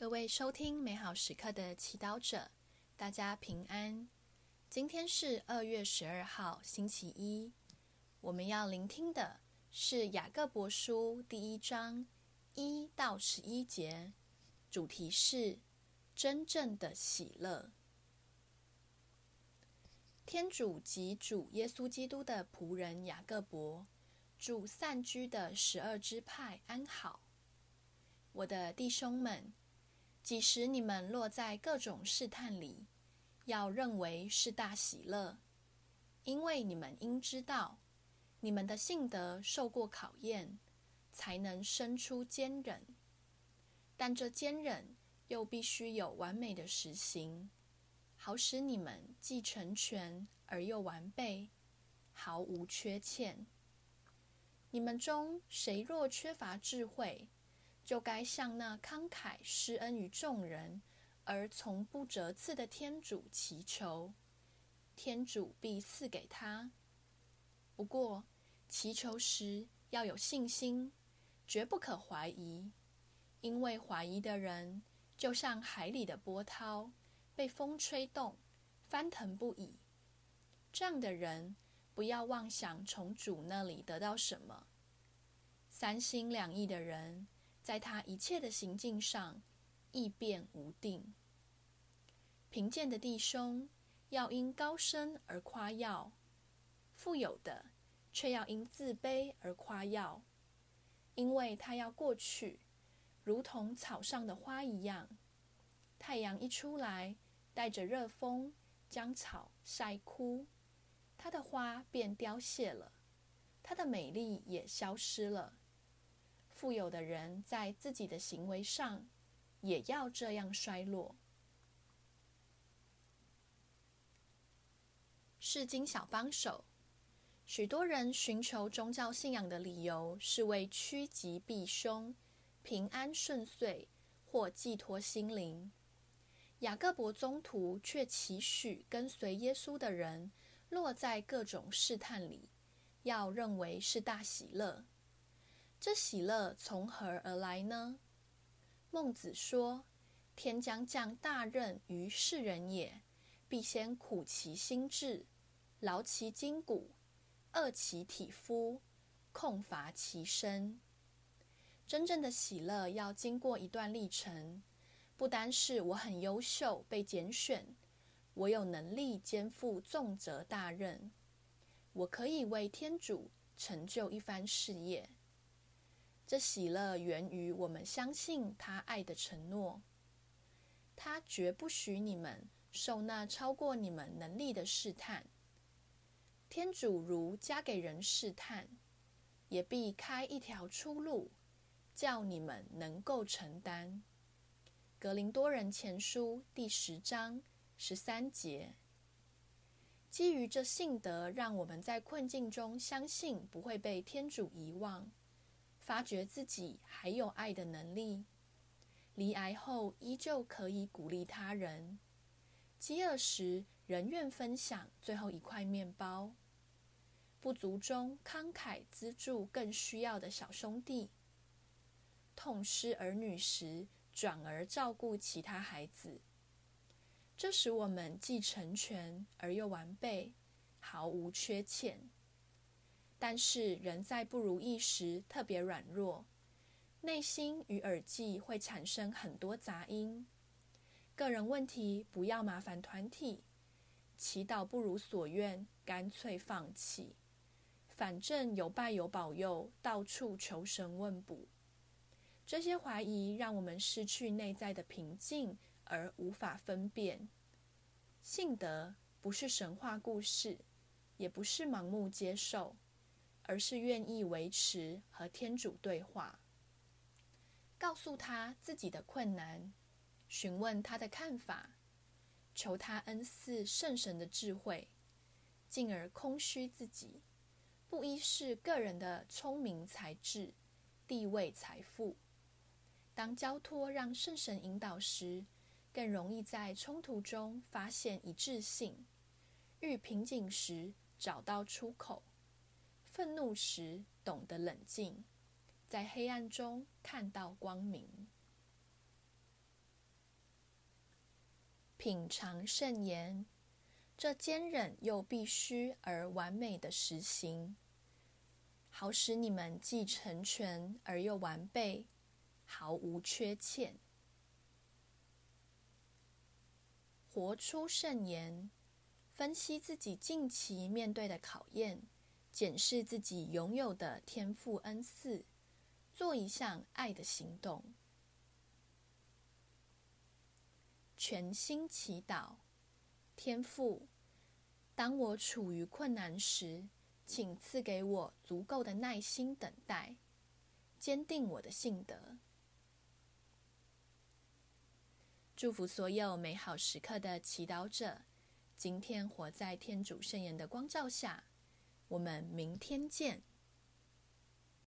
各位收听美好时刻的祈祷者，大家平安。今天是二月十二号，星期一。我们要聆听的是雅各伯书第一章一到十一节，主题是真正的喜乐。天主及主耶稣基督的仆人雅各伯，祝散居的十二支派安好。我的弟兄们。即使你们落在各种试探里，要认为是大喜乐，因为你们应知道，你们的性德受过考验，才能生出坚忍。但这坚忍又必须有完美的实行，好使你们既成全而又完备，毫无缺欠。你们中谁若缺乏智慧，就该向那慷慨施恩于众人而从不折赐的天主祈求，天主必赐给他。不过，祈求时要有信心，绝不可怀疑，因为怀疑的人就像海里的波涛，被风吹动，翻腾不已。这样的人，不要妄想从主那里得到什么。三心两意的人，在他一切的行径上，异变无定。贫贱的弟兄要因高升而夸耀，富有的却要因自卑而夸耀，因为他要过去，如同草上的花一样。太阳一出来，带着热风，将草晒枯，它的花便凋谢了，它的美丽也消失了。富有的人在自己的行为上也要这样衰落。圣经小帮手，许多人寻求宗教信仰的理由是为趋吉避凶、平安顺遂或寄托心灵。雅各伯宗徒却期许跟随耶稣的人落在各种试探里，要认为是大喜乐。这喜乐从何而来呢？孟子说：“天将降大任于世人也，必先苦其心志，劳其筋骨，饿其体肤，空乏其身。”真正的喜乐要经过一段历程，不单是我很优秀被拣选，我有能力肩负重责大任，我可以为天主成就一番事业。这喜乐源于我们相信他爱的承诺，他绝不许你们受那超过你们能力的试探。天主如加给人试探，也必开一条出路，叫你们能够承担。格林多人前书第十章十三节。基于这信德，让我们在困境中相信不会被天主遗忘。发觉自己还有爱的能力，罹癌后依旧可以鼓励他人，饥饿时仍愿分享最后一块面包，不足中慷慨资助更需要的小兄弟，痛失儿女时转而照顾其他孩子，这使我们既成全而又完备，毫无缺欠。但是人在不如意时特别软弱，内心与耳际会产生很多杂音。个人问题不要麻烦团体，祈祷不如所愿，干脆放弃。反正有拜有保佑，到处求神问卜。这些怀疑让我们失去内在的平静，而无法分辨。信德不是神话故事，也不是盲目接受。而是愿意维持和天主对话，告诉他自己的困难，询问他的看法，求他恩赐圣神的智慧，进而空虚自己，不依恃个人的聪明才智、地位财富。当交托让圣神引导时，更容易在冲突中发现一致性，遇瓶颈时找到出口。愤怒时懂得冷静，在黑暗中看到光明。品尝圣言，这坚忍又必须而完美的实行，好使你们既成全而又完备，毫无缺欠。活出圣言，分析自己近期面对的考验，检视自己拥有的天赋恩赐，做一项爱的行动。全心祈祷，天父，当我处于困难时，请赐给我足够的耐心等待，坚定我的信德。祝福所有美好时刻的祈祷者，今天活在天主圣言的光照下。我们明天见。